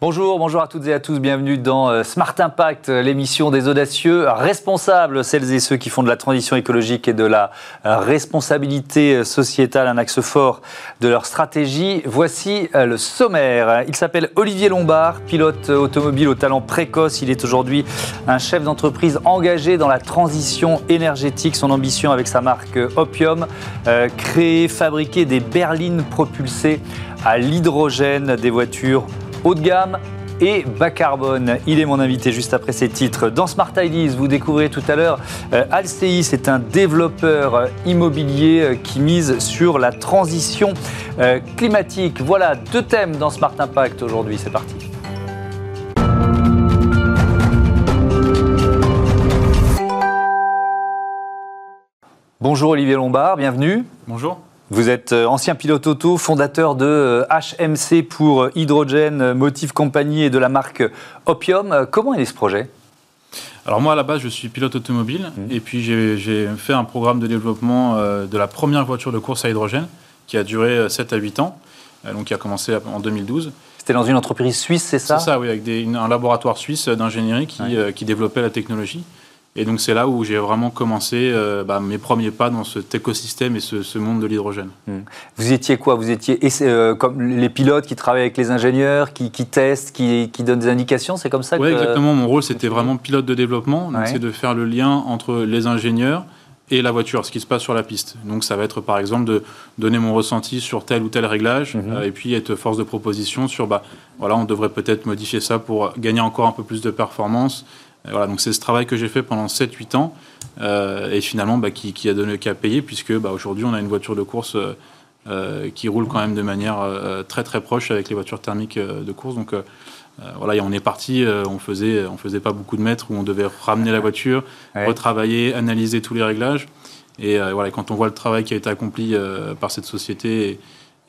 Bonjour, bonjour à toutes et à tous, bienvenue dans euh, Smart Impact, euh, l'émission des audacieux responsables, celles et ceux qui font de la transition écologique et de la euh, responsabilité sociétale un axe fort de leur stratégie. Voici le sommaire. Il s'appelle Olivier Lombard, pilote automobile au talent précoce. Il est aujourd'hui un chef d'entreprise engagé dans la transition énergétique. Son ambition avec sa marque Opium, créer, fabriquer des berlines propulsées à l'hydrogène, des voitures haut de gamme et bas carbone. Il est mon invité juste après ces titres. Dans Smart Ideas, vous découvrez tout à l'heure euh, Alcei, c'est un développeur immobilier euh, qui mise sur la transition euh, climatique. Voilà deux thèmes dans Smart Impact aujourd'hui. C'est parti. Bonjour Olivier Lombard, bienvenue. Bonjour. Vous êtes euh, ancien pilote auto, fondateur de HMC euh, pour euh, Hydrogène, Motive Compagnie et de la marque Opium. Comment est ce projet? Alors moi à la base je suis pilote automobile mmh. et puis j'ai fait un programme de développement de la première voiture de course à hydrogène qui a duré 7 à 8 ans, donc qui a commencé en 2012. C'était dans une entreprise suisse, c'est ça? C'est ça, oui, avec un laboratoire suisse d'ingénierie qui, qui, développait la technologie. Et donc c'est là où j'ai vraiment commencé euh, bah, mes premiers pas dans cet écosystème et ce, monde de l'hydrogène. Hmm. Vous étiez quoi? Vous étiez euh, comme les pilotes qui travaillent avec les ingénieurs, qui, testent, qui, donnent des indications? C'est comme ça Oui, exactement. Mon rôle, c'était vraiment pilote de développement. C'est de faire le lien entre les ingénieurs et la voiture, ce qui se passe sur la piste. Donc ça va être par exemple de donner mon ressenti sur tel ou tel réglage mhm. euh, et puis être force de proposition sur bah voilà on devrait peut-être modifier ça pour gagner encore un peu plus de performance voilà, donc c'est ce travail que j'ai fait pendant 7-8 ans euh, et finalement bah, qui, a donné qu'à payer puisque bah, aujourd'hui on a une voiture de course euh, euh, qui roule quand même de manière très très proche avec les voitures thermiques de course. Donc voilà, on est parti, on faisait, on faisait pas beaucoup de mètres où on devait ramener la voiture, retravailler, analyser tous les réglages. Et voilà, quand on voit le travail qui a été accompli par cette société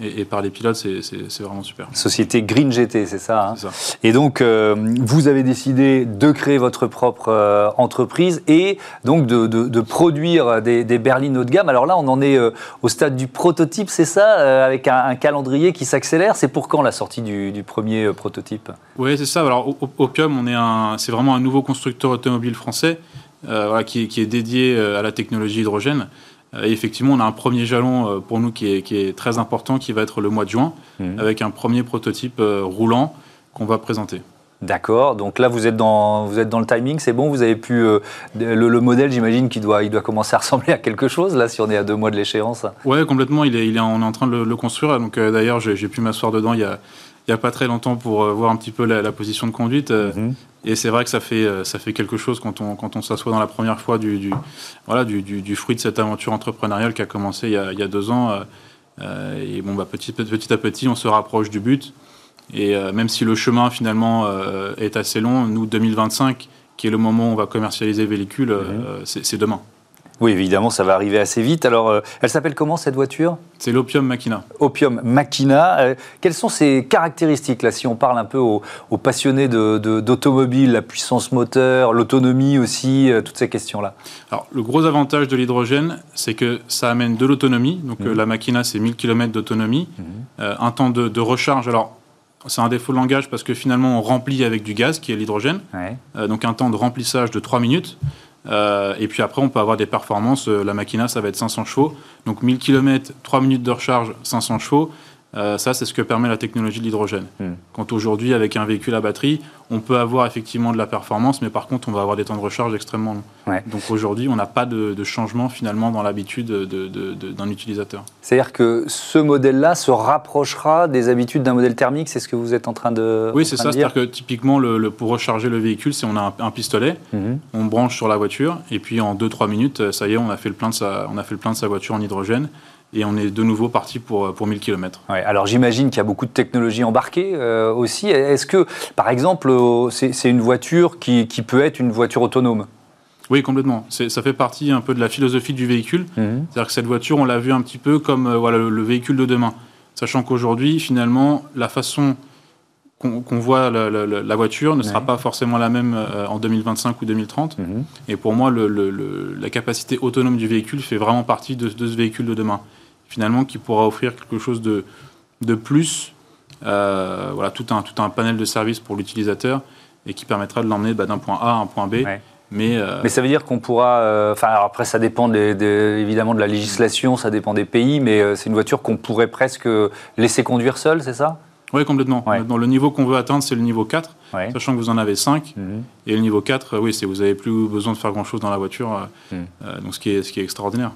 et, par les pilotes, c'est vraiment super. Société Green GT, c'est ça, hein ça, Et donc, euh, vous avez décidé de créer votre propre euh, entreprise et donc de, de, produire des, des, berlines haut de gamme. Alors là, on en est euh, au stade du prototype, c'est ça, avec un, calendrier qui s'accélère. C'est pour quand la sortie du, du premier prototype? Oui, c'est ça. Alors, Opium, c'est vraiment un nouveau constructeur automobile français voilà, qui, qui, est dédié à la technologie hydrogène. Euh, et effectivement, on a un premier jalon euh, pour nous qui est, très important, qui va être le mois de juin, mhm. avec un premier prototype euh, roulant qu'on va présenter. D'accord. Donc là, vous êtes dans, vous êtes dans le timing, c'est bon. Vous avez pu le, modèle, j'imagine, qu'il doit, il doit commencer à ressembler à quelque chose là, si on est à deux mois de l'échéance. Ouais, complètement. Il est, il est, on est en train de le, construire. Donc d'ailleurs, j'ai pu m'asseoir dedans il y a, il y a pas très longtemps pour voir un petit peu la, position de conduite. Mhm. Et c'est vrai que ça fait, euh, ça fait quelque chose quand on, quand on s'assoit dans la première fois du, du voilà, du, du, fruit de cette aventure entrepreneuriale qui a commencé il y a, il y a deux ans. Euh, euh et bon, bah, petit, petit à petit, on se rapproche du but. Et euh, même si le chemin finalement est assez long, nous, 2025, qui est le moment où on va commercialiser les véhicules, mhm. c'est demain. Oui, évidemment, ça va arriver assez vite. Alors, euh, elle s'appelle comment cette voiture? C'est l'Opium Machina. Opium Machina. Euh, quelles sont ses caractéristiques, là, si on parle un peu aux, passionnés d'automobile, la puissance moteur, l'autonomie aussi, euh, toutes ces questions-là? Alors, le gros avantage de l'hydrogène, c'est que ça amène de l'autonomie. Donc, mhm. la Machina, c'est 1000 km d'autonomie. Mhm. un temps de, recharge. Alors, c'est un défaut de langage parce que finalement, on remplit avec du gaz, qui est l'hydrogène. donc, un temps de remplissage de 3 minutes. Euh, et puis après, on peut avoir des performances. Euh, la Machina, ça va être 500 chevaux. Donc 1000 km, 3 minutes de recharge, 500 chevaux. Euh, ça, c'est ce que permet la technologie de l'hydrogène. Hmm. Quand aujourd'hui, avec un véhicule à batterie, on peut avoir effectivement de la performance, mais par contre, on va avoir des temps de recharge extrêmement longs. Donc aujourd'hui, on n'a pas de, changement finalement dans l'habitude d'un utilisateur. C'est-à-dire que ce modèle-là se rapprochera des habitudes d'un modèle thermique, c'est ce que vous êtes en train de. Oui, c'est ça. C'est-à-dire que typiquement, le, pour recharger le véhicule, c'est on a un, pistolet, mhm. on branche sur la voiture, et puis en 2-3 minutes, ça y est, on a fait le plein de sa, on a fait le plein de sa voiture en hydrogène et on est de nouveau parti pour, pour 1000 km. Ouais, alors j'imagine qu'il y a beaucoup de technologies embarquées euh, aussi. Est-ce que, par exemple, euh, c'est une voiture qui, qui, peut être une voiture autonome? Oui, complètement. Ça fait partie un peu de la philosophie du véhicule. Mhm. C'est-à-dire que cette voiture, on l'a vu un petit peu comme euh, voilà, le, véhicule de demain. Sachant qu'aujourd'hui, finalement, la façon qu'on voit la, voiture ne sera pas forcément la même en 2025 ou 2030. Mhm. Et pour moi, le, la capacité autonome du véhicule fait vraiment partie de, de ce véhicule de demain finalement qui pourra offrir quelque chose de, de plus voilà, tout un, tout un panel de services pour l'utilisateur et qui permettra de l'emmener bah, d'un point A à un point B. Mais, mais, ça veut dire qu'on pourra. Enfin, après, ça dépend évidemment de la législation, ça dépend des pays, mais c'est une voiture qu'on pourrait presque laisser conduire seule, c'est ça? Oui, complètement. Le niveau qu'on veut atteindre, c'est le niveau 4, sachant que vous en avez 5. Mhm. Et le niveau 4, oui, c'est vous n'avez plus besoin de faire grand-chose dans la voiture, euh, mhm. euh, donc ce qui, est, ce qui est extraordinaire.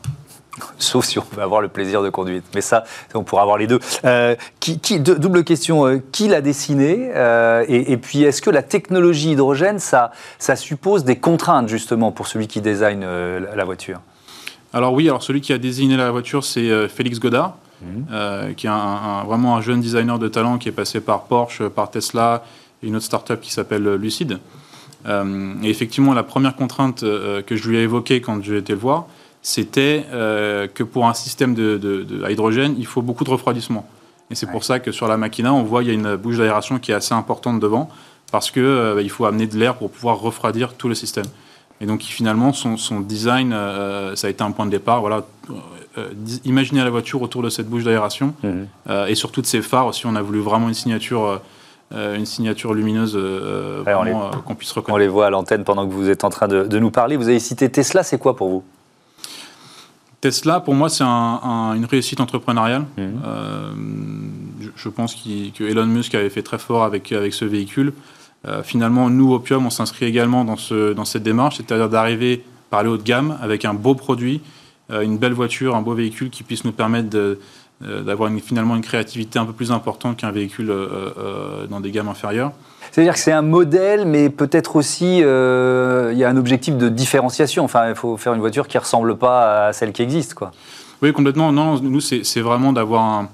Sauf si on veut avoir le plaisir de conduite. Mais ça, on pourra avoir les deux. Euh, qui, double question, qui l'a dessiné et, puis, est-ce que la technologie hydrogène, ça, ça suppose des contraintes, justement, pour celui qui design la voiture? Alors oui, alors celui qui a désigné la voiture, c'est Félix Godard. Euh, qui est un, vraiment un jeune designer de talent qui est passé par Porsche, par Tesla et une autre startup qui s'appelle Lucid. Euh, et effectivement, la première contrainte euh, que je lui ai évoquée quand j'ai été le voir, c'était que pour un système de, hydrogène, il faut beaucoup de refroidissement. Et c'est pour ça que sur la Machina, on voit qu'il y a une bouche d'aération qui est assez importante devant, parce qu'il il faut amener de l'air pour pouvoir refroidir tout le système. Et donc finalement, son, son design, ça a été un point de départ. Voilà, euh, imaginer la voiture autour de cette bouche d'aération euh, et sur toutes ces phares aussi. On a voulu vraiment une signature. Euh, une signature lumineuse qu'on puisse reconnaître. On les voit à l'antenne pendant que vous êtes en train de, nous parler. Vous avez cité Tesla, c'est quoi pour vous? Tesla, pour moi, c'est une réussite entrepreneuriale. Mhm. je, pense que Elon Musk avait fait très fort avec, avec ce véhicule. finalement, nous, Opium, on s'inscrit également dans, ce, dans cette démarche, c'est-à-dire d'arriver par le haut de gamme avec un beau produit euh, une belle voiture, un beau véhicule qui puisse nous permettre euh, d'avoir finalement une créativité un peu plus importante qu'un véhicule euh, dans des gammes inférieures. C'est-à-dire que c'est un modèle, mais peut-être aussi il y a un objectif de différenciation. Enfin, il faut faire une voiture qui ne ressemble pas à celle qui existe, quoi. Oui, complètement. Non, nous, c'est vraiment d'avoir un.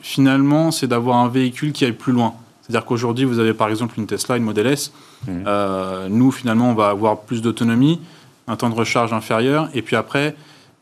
Finalement, c'est d'avoir un véhicule qui aille plus loin. C'est-à-dire qu'aujourd'hui, vous avez par exemple une Tesla, une Model S. Mmh. nous, finalement, on va avoir plus d'autonomie un temps de recharge inférieur. Et puis après,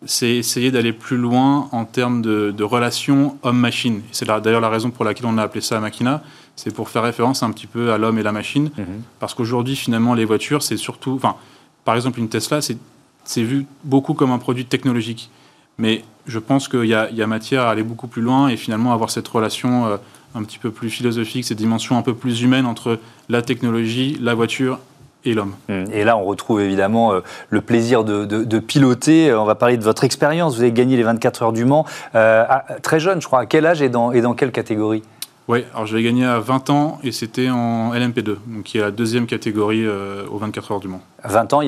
c'est essayer d'aller plus loin en termes de, de relation homme-machine. C'est d'ailleurs la raison pour laquelle on a appelé ça Machina. C'est pour faire référence un petit peu à l'homme et la machine. Mhm. Parce qu'aujourd'hui, finalement, les voitures, c'est surtout. Enfin, par exemple, une Tesla, c'est vu beaucoup comme un produit technologique. Mais je pense qu'il y, y, a matière à aller beaucoup plus loin et finalement avoir cette relation euh, un petit peu plus philosophique, cette dimension un peu plus humaine entre la technologie, la voiture et l'homme. Hum. Et là, on retrouve évidemment euh, le plaisir de, piloter. Euh, on va parler de votre expérience. Vous avez gagné les 24 heures du Mans. Euh, très jeune, je crois. À quel âge et dans quelle catégorie? Oui, alors je l'ai gagné à 20 ans et c'était en LMP2, donc qui est la deuxième catégorie euh, aux 24 heures du Mans. 20 ans,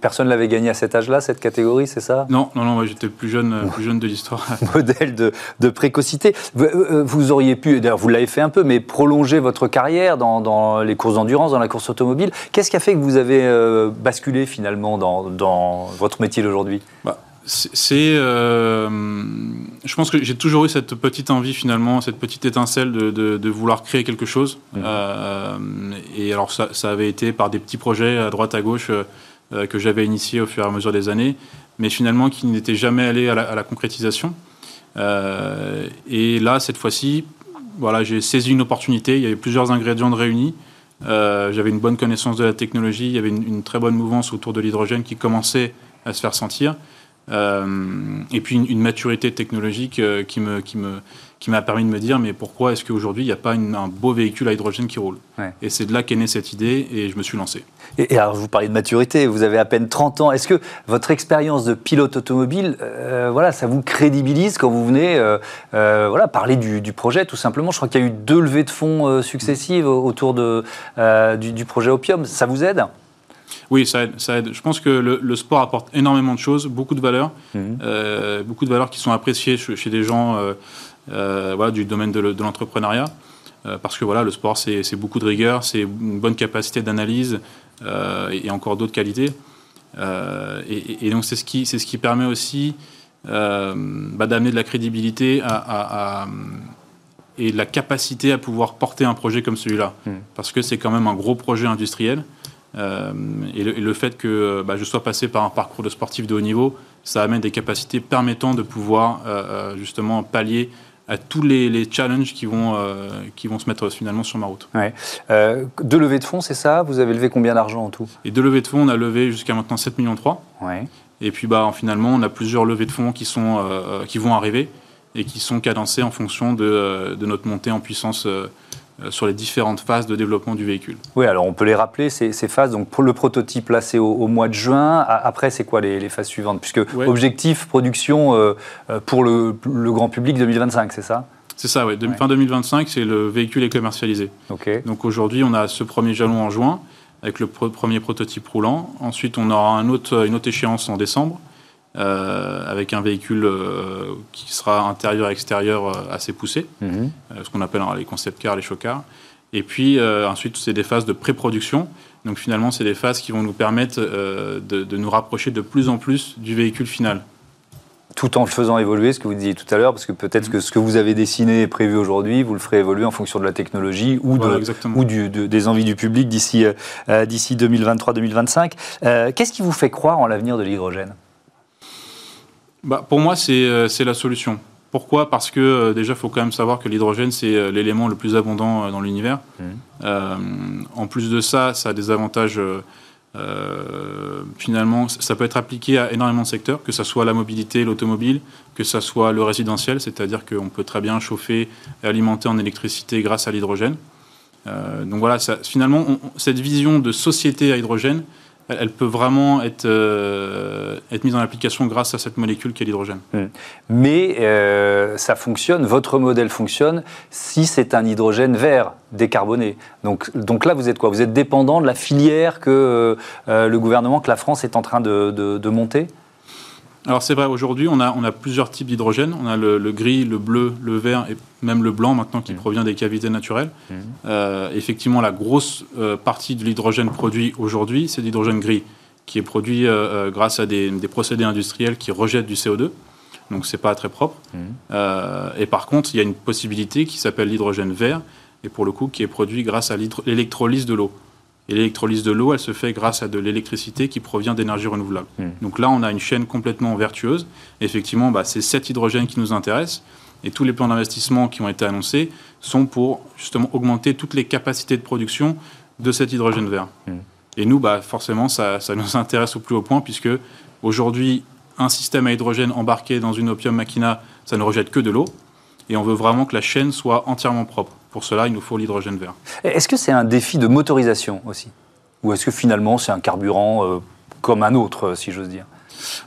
personne ne l'avait gagné à cet âge-là, cette catégorie, c'est ça? Non, non, non, j'étais plus jeune, euh, plus jeune de l'histoire. Modèle de, précocité. Euh, vous, auriez pu, d'ailleurs vous l'avez fait un peu, mais prolonger votre carrière dans, les courses d'endurance, dans la course automobile. Qu'est-ce qui a fait que vous avez basculé finalement dans, votre métier d'aujourd'hui? Bah, c'est, euh, je pense que j'ai toujours eu cette petite envie finalement, cette petite étincelle de, vouloir créer quelque chose. Mmh. Euh, et alors ça, avait été par des petits projets à droite à gauche euh, que j'avais initiés au fur et à mesure des années, mais finalement qui n'étaient jamais allés à la, concrétisation. et là, cette fois-ci, voilà, j'ai saisi une opportunité. Il y avait plusieurs ingrédients de réunis. j'avais une bonne connaissance de la technologie, il y avait une, une très bonne mouvance autour de l'hydrogène qui commençait à se faire sentir. Euh, et puis une, maturité technologique euh, qui me, qui me, qui m'a permis de me dire mais pourquoi est-ce qu'aujourd'hui il n'y a pas un beau véhicule à hydrogène qui roule? Et c'est de là qu'est née cette idée et je me suis lancé. Et, alors vous parlez de maturité, vous avez à peine 30 ans. Est-ce que votre expérience de pilote automobile, euh, voilà, ça vous crédibilise quand vous venez voilà, parler du, projet tout simplement? Je crois qu'il y a eu deux levées de fonds successives autour de, du, du projet Opium. Ça vous aide? Oui, ça aide, ça aide. Je pense que le, sport apporte énormément de choses, beaucoup de valeurs, mhm. euh, beaucoup de valeurs qui sont appréciées chez, des gens euh, euh, voilà, du domaine de, l'entrepreneuriat. parce que voilà, le sport, c'est beaucoup de rigueur, c'est une bonne capacité d'analyse et, encore d'autres qualités. Et, donc, c'est ce, qui, ce qui permet aussi bah, d'amener de la crédibilité à, et de la capacité à pouvoir porter un projet comme celui-là. Mhm. Parce que c'est quand même un gros projet industriel. Euh, et, le, fait que bah, je sois passé par un parcours de sportif de haut niveau, ça amène des capacités permettant de pouvoir euh, euh, justement pallier à tous les, challenges qui vont, qui vont se mettre finalement sur ma route. Ouais. deux levées de fonds, c'est ça? Vous avez levé combien d'argent en tout? Et deux levées de fonds, on a levé jusqu'à maintenant 7 millions 3. Ouais. Et puis bah, finalement, on a plusieurs levées de fonds qui, sont, qui vont arriver. et qui sont cadencés en fonction de, de notre montée en puissance euh, sur les différentes phases de développement du véhicule. Oui, alors on peut les rappeler, ces, phases. Donc pour le prototype, là, c'est au, mois de juin. Après, c'est quoi les, phases suivantes? Puisque objectif, production euh, euh, pour le, grand public 2025, c'est ça? C'est ça, oui. Fin 2025, c'est le véhicule est commercialisé. Donc aujourd'hui, on a ce premier jalon en juin avec le premier prototype roulant. Ensuite, on aura un autre, une autre échéance en décembre. Euh, avec un véhicule euh, qui sera intérieur-extérieur euh, assez poussé, mhm. ce qu'on appelle hein, les concept cars, les chocars. Et puis ensuite, c'est des phases de pré-production. Donc finalement, c'est des phases qui vont nous permettre de, nous rapprocher de plus en plus du véhicule final. Tout en le faisant évoluer, ce que vous disiez tout à l'heure, parce que peut-être mhm. que ce que vous avez dessiné et prévu aujourd'hui, vous le ferez évoluer en fonction de la technologie ou, ou des envies du public d'ici 2023-2025. Qu'est-ce qui vous fait croire en l'avenir de l'hydrogène? Bah, Pour moi, euh, c'est la solution. Pourquoi? Parce que euh, déjà, il faut quand même savoir que l'hydrogène, c'est euh, l'élément le plus abondant dans l'univers. Mmh. en plus de ça, ça a des avantages. finalement, ça peut être appliqué à énormément de secteurs, que ce soit la mobilité, l'automobile, que ce soit le résidentiel, c'est-à-dire qu'on peut très bien chauffer et alimenter en électricité grâce à l'hydrogène. donc voilà, ça, finalement, cette vision de société à hydrogène, elle peut vraiment être, euh, être mise en application grâce à cette molécule qui est l'hydrogène. Mais euh, ça fonctionne, votre modèle fonctionne si c'est un hydrogène vert, décarboné. Donc, donc là, vous êtes quoi? Vous êtes dépendant de la filière que euh, le gouvernement, que la France est en train de monter? Alors c'est vrai, aujourd'hui on a, on a plusieurs types d'hydrogène. On a le, gris, le bleu, le vert et même le blanc maintenant qui mmh. provient des cavités naturelles. Mmh. Euh, effectivement, la grosse euh, partie de l'hydrogène produit aujourd'hui, c'est l'hydrogène gris, qui est produit euh, grâce à des, procédés industriels qui rejettent du CO2. Donc c'est pas très propre. Mmh. et par contre, il y a une possibilité qui s'appelle l'hydrogène vert, et pour le coup qui est produit grâce à l'électrolyse de l'eau. Et l'électrolyse de l'eau, elle se fait grâce à de l'électricité qui provient d'énergie renouvelable. Hmm. Donc là, on a une chaîne complètement vertueuse. effectivement, bah, c'est cet hydrogène qui nous intéresse. Et tous les plans d'investissement qui ont été annoncés sont pour justement augmenter toutes les capacités de production de cet hydrogène vert. Hmm. Et nous, bah, forcément, ça, ça, nous intéresse au plus haut point, puisque aujourd'hui, un système à hydrogène embarqué dans une Opium Machina, ça ne rejette que de l'eau. Et on veut vraiment que la chaîne soit entièrement propre. Pour cela, il nous faut l'hydrogène vert. Est-ce que c'est un défi de motorisation aussi? Ou est-ce que finalement c'est un carburant euh, comme un autre, euh, si j'ose dire?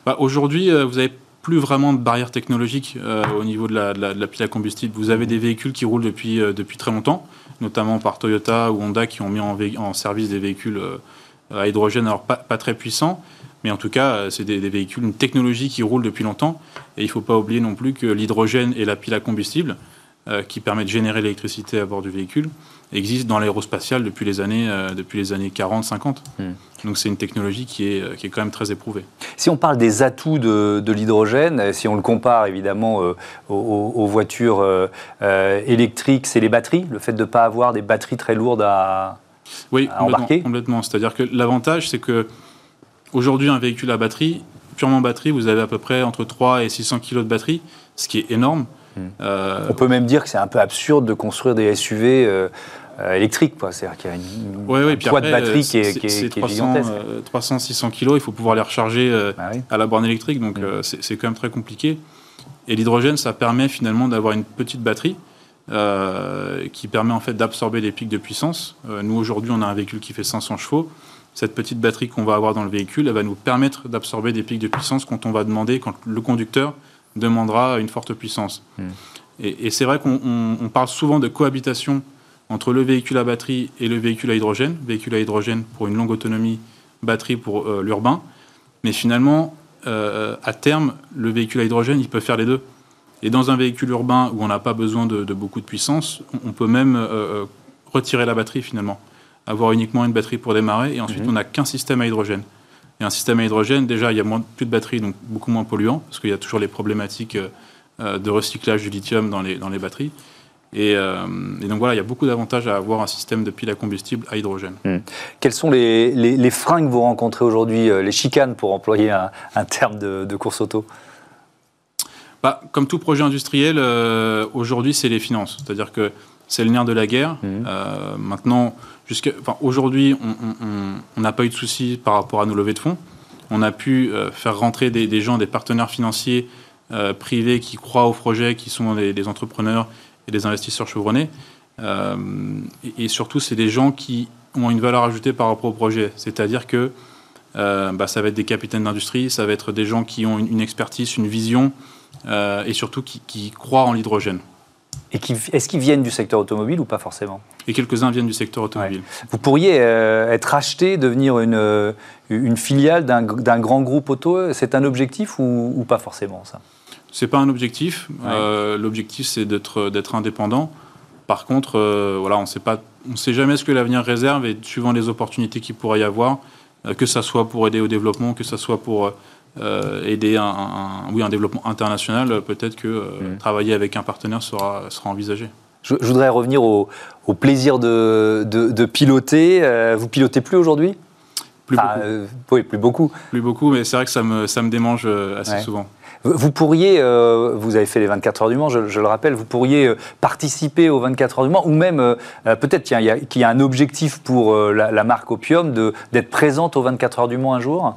Bah, Aujourd'hui, euh, vous n'avez plus vraiment de barrière technologique au niveau de la, pile à combustible. Vous avez des véhicules qui roulent depuis, depuis très longtemps, notamment par Toyota ou Honda qui ont mis en, en service des véhicules à hydrogène, alors pas, pas, très puissants, mais en tout cas, c'est des, des, véhicules, une technologie qui roule depuis longtemps. Et il ne faut pas oublier non plus que l'hydrogène et la pile à combustible, euh, qui permet de générer l'électricité à bord du véhicule existe dans l'aérospatial depuis les années, euh, depuis les années 40-50. Hmm. Donc c'est une technologie qui est, euh, qui est quand même très éprouvée. Si on parle des atouts de, l'hydrogène, si on le compare évidemment aux, voitures électriques, c'est les batteries, le fait de ne pas avoir des batteries très lourdes à, oui, embarquer. complètement. C'est-à-dire que l'avantage, c'est que aujourd'hui un véhicule à batterie, purement batterie, vous avez à peu près entre 3 et 600 kg de batterie, ce qui est énorme. Euh, On peut même dire que c'est un peu absurde de construire des SUV euh, euh, électriques. C'est-à-dire qu'il y a une, ouais, poids de batterie qui est, qui est, 300, 300, 600 kg, il faut pouvoir les recharger bah à la borne électrique, donc mm. c'est quand même très compliqué. Et l'hydrogène, ça permet finalement d'avoir une petite batterie qui permet en fait d'absorber les pics de puissance. nous aujourd'hui, on a un véhicule qui fait 500 chevaux. Cette petite batterie qu'on va avoir dans le véhicule, elle va nous permettre d'absorber des pics de puissance quand on va demander, quand le conducteur demandera une forte puissance. Hmm. Et, c'est vrai qu'on parle souvent de cohabitation entre le véhicule à batterie et le véhicule à hydrogène. Véhicule à hydrogène pour une longue autonomie, batterie pour euh, l'urbain. Mais finalement, euh, à terme, le véhicule à hydrogène, il peut faire les deux. Et dans un véhicule urbain où on n'a pas besoin de, beaucoup de puissance, on, peut même euh, retirer la batterie finalement. Avoir uniquement une batterie pour démarrer et ensuite hmm. on n'a qu'un système à hydrogène. Et un système à hydrogène, déjà, il y a moins, plus de batteries, donc beaucoup moins polluant, parce qu'il y a toujours les problématiques euh, de recyclage du lithium dans les, dans les batteries. Euh, et, donc voilà, il y a beaucoup d'avantages à avoir un système de pile à combustible à hydrogène. Hmm. Quels sont les, les, freins que vous rencontrez aujourd'hui, euh, les chicanes pour employer un, un terme de, course auto? Bah, Comme tout projet industriel, aujourd'hui c'est les finances. C'est-à-dire que c'est le nerf de la guerre. Hmm. maintenant, Aujourd'hui, on n'a pas eu de soucis par rapport à nos levées de fonds. On a pu euh, faire rentrer des, gens, des partenaires financiers privés qui croient au projet, qui sont des, entrepreneurs et des investisseurs chevronnés. et, surtout, c'est des gens qui ont une valeur ajoutée par rapport au projet. C'est-à-dire que bah, ça va être des capitaines d'industrie, ça va être des gens qui ont une, expertise, une vision, et surtout qui croient en l'hydrogène. Et est-ce qu'ils viennent du secteur automobile ou pas forcément? Et quelques-uns viennent du secteur automobile. Vous pourriez euh, être acheté, devenir une, euh, une filiale d'un grand groupe auto C'est un objectif ou, pas forcément ça? C'est pas un objectif. Euh, l'objectif, c'est d'être indépendant. Par contre, voilà, on ne sait jamais ce que l'avenir réserve et suivant les opportunités qu'il pourrait y avoir, que ce soit pour aider au développement, que ce soit pour euh, aider un, oui, un développement international, peut-être que euh, mm. travailler avec un partenaire sera, sera envisagé. Je, voudrais revenir au, plaisir de, de, piloter. Euh, vous pilotez plus aujourd'hui? Plus beaucoup. oui, plus beaucoup. Plus beaucoup, mais c'est vrai que ça me, ça me démange assez souvent. Vous pourriez, vous avez fait les 24 heures du Mans, je, le rappelle, vous pourriez participer aux 24 heures du Mans, ou même peut-être qu'il y, y, a un objectif pour la, la marque Opium d'être présente aux 24 heures du Mans un jour?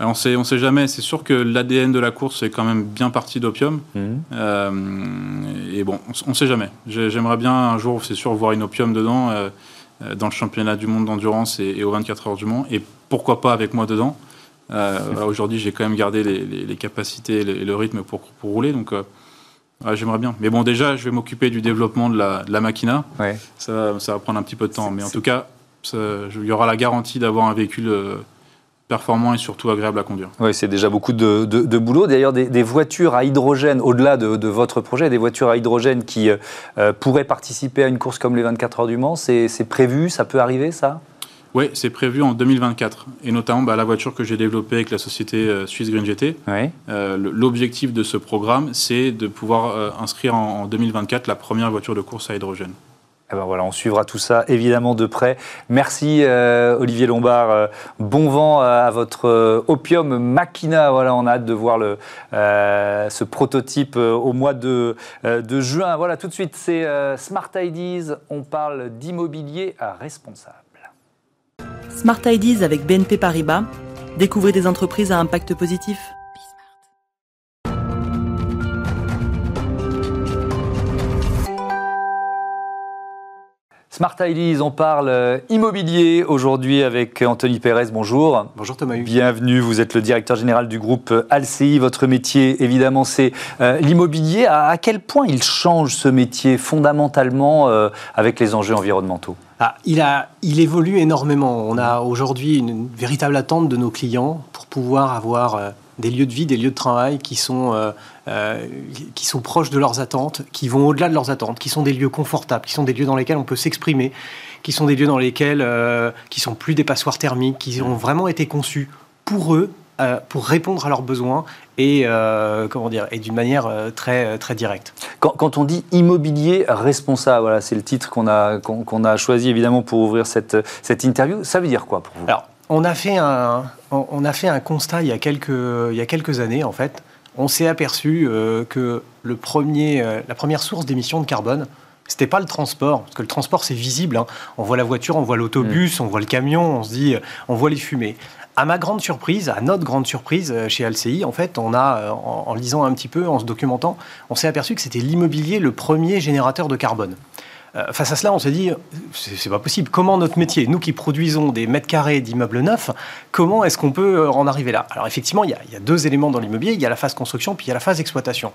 On sait, on sait jamais. C'est sûr que l'ADN de la course est quand même bien parti d'opium. Mhm. Euh, et bon, on ne sait jamais. J'aimerais bien un jour, c'est sûr, voir une opium dedans euh, euh, dans le championnat du monde d'endurance et, aux 24 heures du Mans. Et pourquoi pas avec moi dedans. Aujourd'hui, j'ai quand même gardé les, capacités et le, rythme pour, pour rouler. Donc, j'aimerais bien. Mais bon, déjà, je vais m'occuper du développement de la, de la machina. Ça, ça, va prendre un petit peu de temps. Mais en tout cas, il y aura la garantie d'avoir un véhicule performant et surtout agréable à conduire. Oui, c'est déjà beaucoup de, boulot. D'ailleurs, des, voitures à hydrogène, au-delà de, votre projet, des voitures à hydrogène qui euh, euh, pourraient participer à une course comme les 24 heures du Mans, c'est prévu Ça peut arriver, ça? Oui, c'est prévu en 2024. Et notamment bah, la voiture que j'ai développée avec la société euh, Suisse Green GT. L'objectif de ce programme, c'est de pouvoir inscrire en 2024 la première voiture de course à hydrogène. Eh ben on suivra tout ça évidemment de près. Merci euh, Olivier Lombard. Euh, bon vent à votre euh, Opium Machina. Voilà, on a hâte de voir ce prototype au mois de, de, juin. Voilà, tout de suite, c'est Smart Ideas. On parle d'immobilier responsable. Smart Ideas avec BNP Paribas. Découvrez des entreprises à impact positif. Smart Ideas, on parle euh, immobilier aujourd'hui avec Anthony Pérez. Bonjour. Bonjour Thomas. Bienvenue, vous êtes le directeur général du groupe euh, Alci. Votre métier, évidemment, c'est euh, l'immobilier. À, quel point il change ce métier fondamentalement avec les enjeux environnementaux? Ah, il, a, il évolue énormément. On a aujourd'hui une, véritable attente de nos clients pour pouvoir avoir des lieux de vie, des lieux de travail qui sont, euh, euh, qui sont proches de leurs attentes, qui vont au-delà de leurs attentes, qui sont des lieux confortables, qui sont des lieux dans lesquels on peut s'exprimer, qui sont des lieux dans lesquels euh, qui sont plus des passoires thermiques, qui ont vraiment été conçus pour eux, pour répondre à leurs besoins et comment dire et d'une manière très très directe. Quand, on dit immobilier responsable, voilà, c'est le titre qu'on a qu'on a choisi évidemment pour ouvrir cette cette interview. Ça veut dire quoi pour vous? On a fait un, on a fait un constat il y a quelques, il y a quelques années, en fait. On s'est aperçu euh, que le premier, euh, la première source d'émissions de carbone, c'était pas le transport, parce que le transport c'est visible. Hein. On voit la voiture, on voit l'autobus, mm. on voit le camion, on se dit, on voit les fumées. À ma grande surprise, à notre grande surprise euh, chez LCI, en fait, on a, en lisant un petit peu, en se documentant, on s'est aperçu que c'était l'immobilier le premier générateur de carbone. Euh, face à cela, on s'est dit, c'est pas possible. Comment notre métier, nous qui produisons des mètres carrés d'immeubles neufs, comment est-ce qu'on peut euh, en arriver là? Alors effectivement, il y, a, deux éléments dans l'immobilier. Il y a la phase construction, puis il y a la phase exploitation.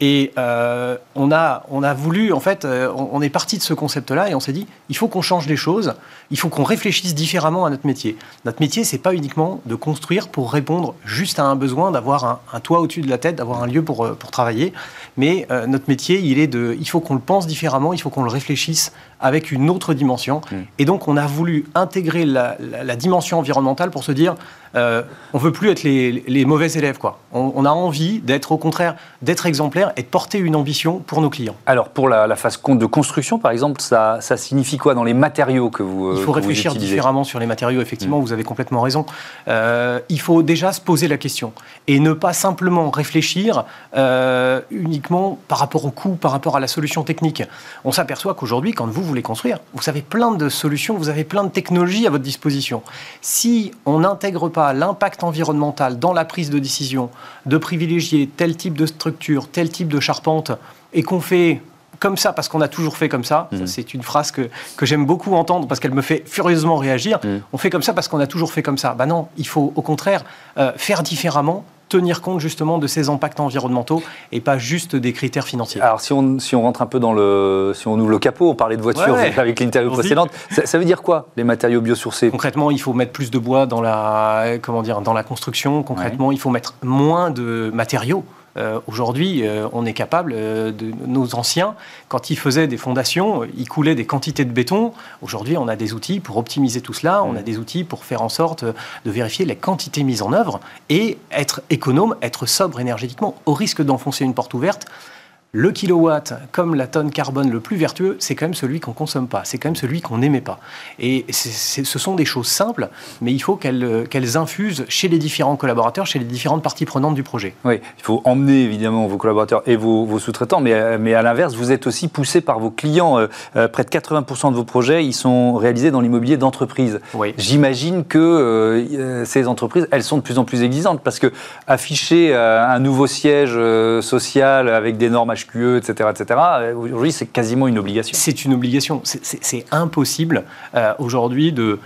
Et euh, on, a, on a voulu, en fait, on, est parti de ce concept-là et on s'est dit, il faut qu'on change les choses, il faut qu'on réfléchisse différemment à notre métier. Notre métier, c'est pas uniquement de construire pour répondre juste à un besoin d'avoir un, toit au-dessus de la tête, d'avoir un lieu pour, pour travailler, mais notre métier, il est de, il faut qu'on le pense différemment, il faut qu'on le réfléchisse réfléchissent avec une autre dimension. Mmh. Et donc, on a voulu intégrer la, la dimension environnementale pour se dire, euh, on veut plus être les, mauvais élèves. Quoi. On, a envie d'être, au contraire, d'être exemplaire et de porter une ambition pour nos clients. Alors, pour la, phase de construction, par exemple, ça, signifie quoi dans les matériaux que vous Il faut réfléchir différemment sur les matériaux, effectivement, mm. vous avez complètement raison. Euh, il faut déjà se poser la question et ne pas simplement réfléchir euh, uniquement par rapport au coût, par rapport à la solution technique. On s'aperçoit qu'aujourd'hui, quand vous, vous les construire. Vous avez plein de solutions, vous avez plein de technologies à votre disposition. Si on n'intègre pas l'impact environnemental dans la prise de décision, de privilégier tel type de structure, tel type de charpente, et qu'on fait comme ça parce qu'on a toujours fait comme ça. Mmh. c'est une phrase que, que j'aime beaucoup entendre parce qu'elle me fait furieusement réagir. Mmh. On fait comme ça parce qu'on a toujours fait comme ça. Ben non, il faut au contraire euh, faire différemment tenir compte justement de ces impacts environnementaux et pas juste des critères financiers. Alors si on, si on rentre un peu dans le... Si on ouvre le capot, on parlait de voitures avec l'interview précédente, ça, ça, veut dire quoi les matériaux biosourcés? Concrètement, il faut mettre plus de bois dans la, comment dire, dans la construction. Concrètement, il faut mettre moins de matériaux. Euh, aujourd'hui, euh, on est capable, euh, de, nos anciens, quand ils faisaient des fondations, ils coulaient des quantités de béton. Aujourd'hui, on a des outils pour optimiser tout cela, on a des outils pour faire en sorte de vérifier les quantités mises en œuvre et être économe, être sobre énergétiquement, au risque d'enfoncer une porte ouverte le kilowatt, comme la tonne carbone le plus vertueux, c'est quand même celui qu'on consomme pas, c'est quand même celui qu'on n'aimait pas. Et ce sont des choses simples, mais il faut qu'elles infusent chez les différents collaborateurs, chez les différentes parties prenantes du projet. Oui, il faut emmener évidemment vos collaborateurs et vos, sous-traitants, mais, mais à l'inverse, vous êtes aussi poussé par vos clients. Euh, euh, près de 80% de vos projets, ils sont réalisés dans l'immobilier d'entreprise. Oui. J'imagine que euh, ces entreprises, elles sont de plus en plus exigeantes parce que afficher un nouveau siège social avec des normes HQE, etc., etc. Aujourd'hui, c'est quasiment une obligation. C'est une obligation. C'est impossible euh, aujourd'hui de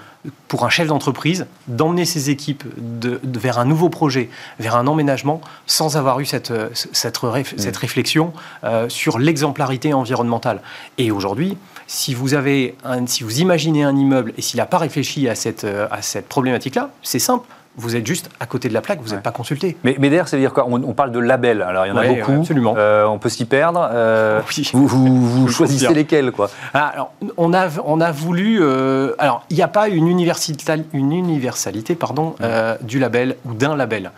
pour un chef d'entreprise d'emmener ses équipes de, vers un nouveau projet, vers un emménagement, sans avoir eu cette, cette, cette mm. réflexion euh, sur l'exemplarité environnementale. Et aujourd'hui, si vous, avez si vous imaginez un immeuble et s'il n'a pas réfléchi à cette, à cette problématique-là, c'est simple vous êtes juste à côté de la plaque, vous n'êtes pas consulté. Mais, mais d'ailleurs, ça veut dire quoi? On, parle de labels. Alors, il y en a beaucoup. Absolument. Euh, on peut s'y perdre. Euh, vous, vous, choisissez lesquels, quoi? Ah, alors, on a, on a voulu. Euh, alors, il n'y a pas une, universalité, une universalité pardon, du label ou d'un label.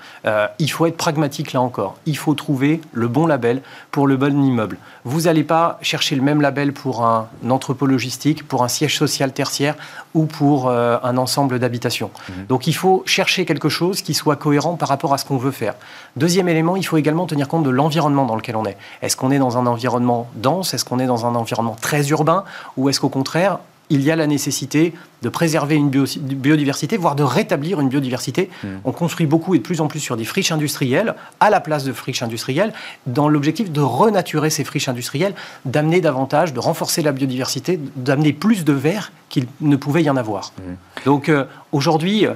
il faut être pragmatique là encore. Il faut trouver le bon label pour le bon immeuble. Vous n'allez pas chercher le même label pour un entrepôt logistique, pour un siège social tertiaire ou pour un ensemble d'habitations. Mmh. Donc, il faut chercher quelque chose qui soit cohérent par rapport à ce qu'on veut faire. Deuxième élément, il faut également tenir compte de l'environnement dans lequel on est. Est-ce qu'on est dans un environnement dense? Est-ce qu'on est dans un environnement très urbain? Ou est-ce qu'au contraire, il y a la nécessité de préserver une biodiversité, voire de rétablir une biodiversité. Hmm. On construit beaucoup et de plus en plus sur des friches industrielles, à la place de friches industrielles, dans l'objectif de renaturer ces friches industrielles, d'amener davantage, de renforcer la biodiversité, d'amener plus de verre qu'il ne pouvait y en avoir. Hmm. Donc euh, aujourd'hui,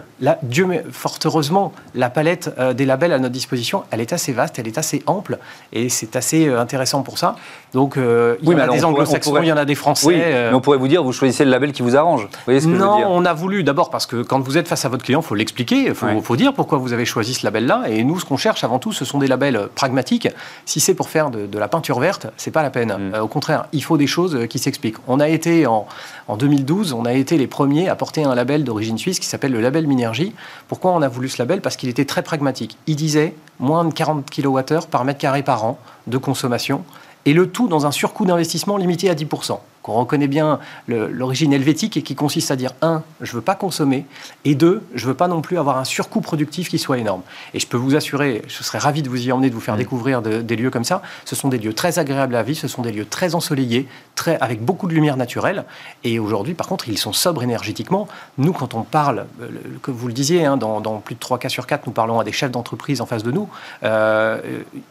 Dieu, fort heureusement, la palette euh, des labels à notre disposition, elle est assez vaste, elle est assez ample, et c'est assez euh, intéressant pour ça. Donc il y en a des anglo-saxons, il y en a des français. Oui, mais on pourrait vous dire, vous choisissez le label qui vous arrange. Vous voyez ce que non, on a voulu d'abord parce que quand vous êtes face à votre client, il faut l'expliquer, il faut, dire pourquoi vous avez choisi ce label-là. Et nous, ce qu'on cherche avant tout, ce sont des labels pragmatiques. Si c'est pour faire de, la peinture verte, c'est pas la peine. Mm. Euh, au contraire, il faut des choses qui s'expliquent. On a été en, en 2012, on a été les premiers à porter un label d'origine suisse qui s'appelle le label Minergie. Pourquoi on a voulu ce label? Parce qu'il était très pragmatique. Il disait moins de 40 kWh par mètre carré par an de consommation et le tout dans un surcoût d'investissement limité à 10% qu'on reconnaît bien l'origine helvétique et qui consiste à dire un, je veux pas consommer, et deux, je veux pas non plus avoir un surcoût productif qui soit énorme. Et je peux vous assurer, je serais ravi de vous y emmener, de vous faire mmh. découvrir des lieux comme ça. Ce sont des lieux très agréables à vivre, ce sont des lieux très ensoleillés, très, avec beaucoup de lumière naturelle. Et aujourd'hui, par contre, ils sont sobres énergétiquement. Nous, quand on parle, euh, que vous le disiez, hein, dans, plus de 3 cas sur 4, nous parlons à des chefs d'entreprise en face de nous, euh,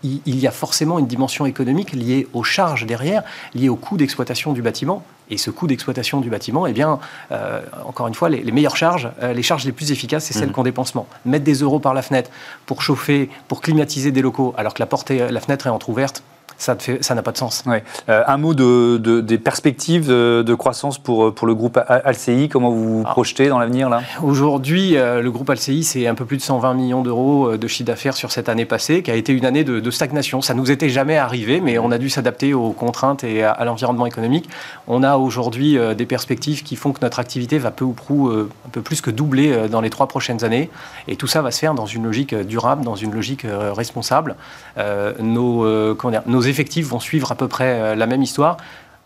il, il y a forcément une dimension économique liée aux charges derrière, liée au coût d'exploitation du bâtiment et ce coût d'exploitation du bâtiment, eh bien, euh, encore une fois, les, meilleures charges, euh, les charges les plus efficaces, c'est celles mmh. qu'on dépense moins. Mettre des euros par la fenêtre pour chauffer, pour climatiser des locaux, alors que la porte la fenêtre est entrouverte, ça n'a pas de sens. Euh, un mot de, des perspectives de, croissance pour, pour le groupe Alci. Comment vous vous ah. projetez dans l'avenir là? Aujourd'hui, euh, le groupe Alci, c'est un peu plus de 120 millions d'euros euh, de chiffre d'affaires sur cette année passée, qui a été une année de, stagnation. Ça nous était jamais arrivé, mais on a dû s'adapter aux contraintes et à, l'environnement économique. On a aujourd'hui des perspectives qui font que notre activité va peu ou prou un peu plus que doubler dans les trois prochaines années. Et tout ça va se faire dans une logique durable, dans une logique responsable. nos, nos effectifs vont suivre à peu près euh, la même histoire.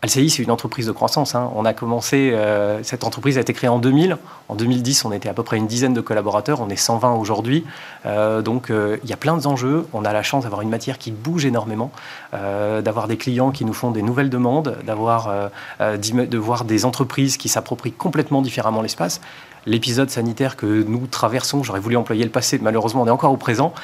Alcei, c'est une entreprise de croissance. Hein. On a commencé, euh, cette entreprise a été créée en 2000. En 2010, on était à peu près une dizaine de collaborateurs. On est 120 aujourd'hui. Euh, donc, il y a plein d'enjeux. On a la chance d'avoir une matière qui bouge énormément, d'avoir des clients qui nous font des nouvelles demandes, d'avoir, de voir des entreprises qui s'approprient complètement différemment l'espace. L'épisode sanitaire que nous traversons, j'aurais voulu employer le passé, malheureusement, on est encore au présent.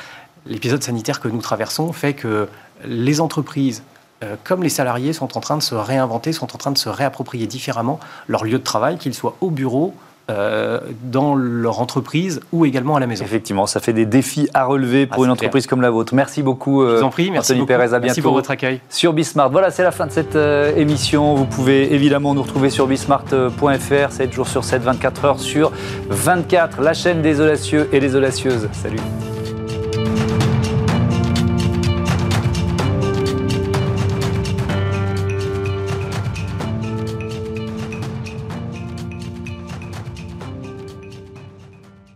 L'épisode sanitaire que nous traversons fait que les entreprises euh, comme les salariés sont en train de se réinventer, sont en train de se réapproprier différemment leur lieu de travail, qu'ils soient au bureau, euh, dans leur entreprise ou également à la maison. Effectivement, ça fait des défis à relever pour ah, une entreprise comme la vôtre. Merci beaucoup, Je vous en prie, merci Anthony Pérez. À merci pour votre accueil. Sur Bismart. Voilà, c'est la fin de cette euh, émission. Vous pouvez évidemment nous retrouver sur bismart.fr, 7 jours sur 7, 24 heures sur 24, la chaîne des audacieux et des audacieuses. Salut.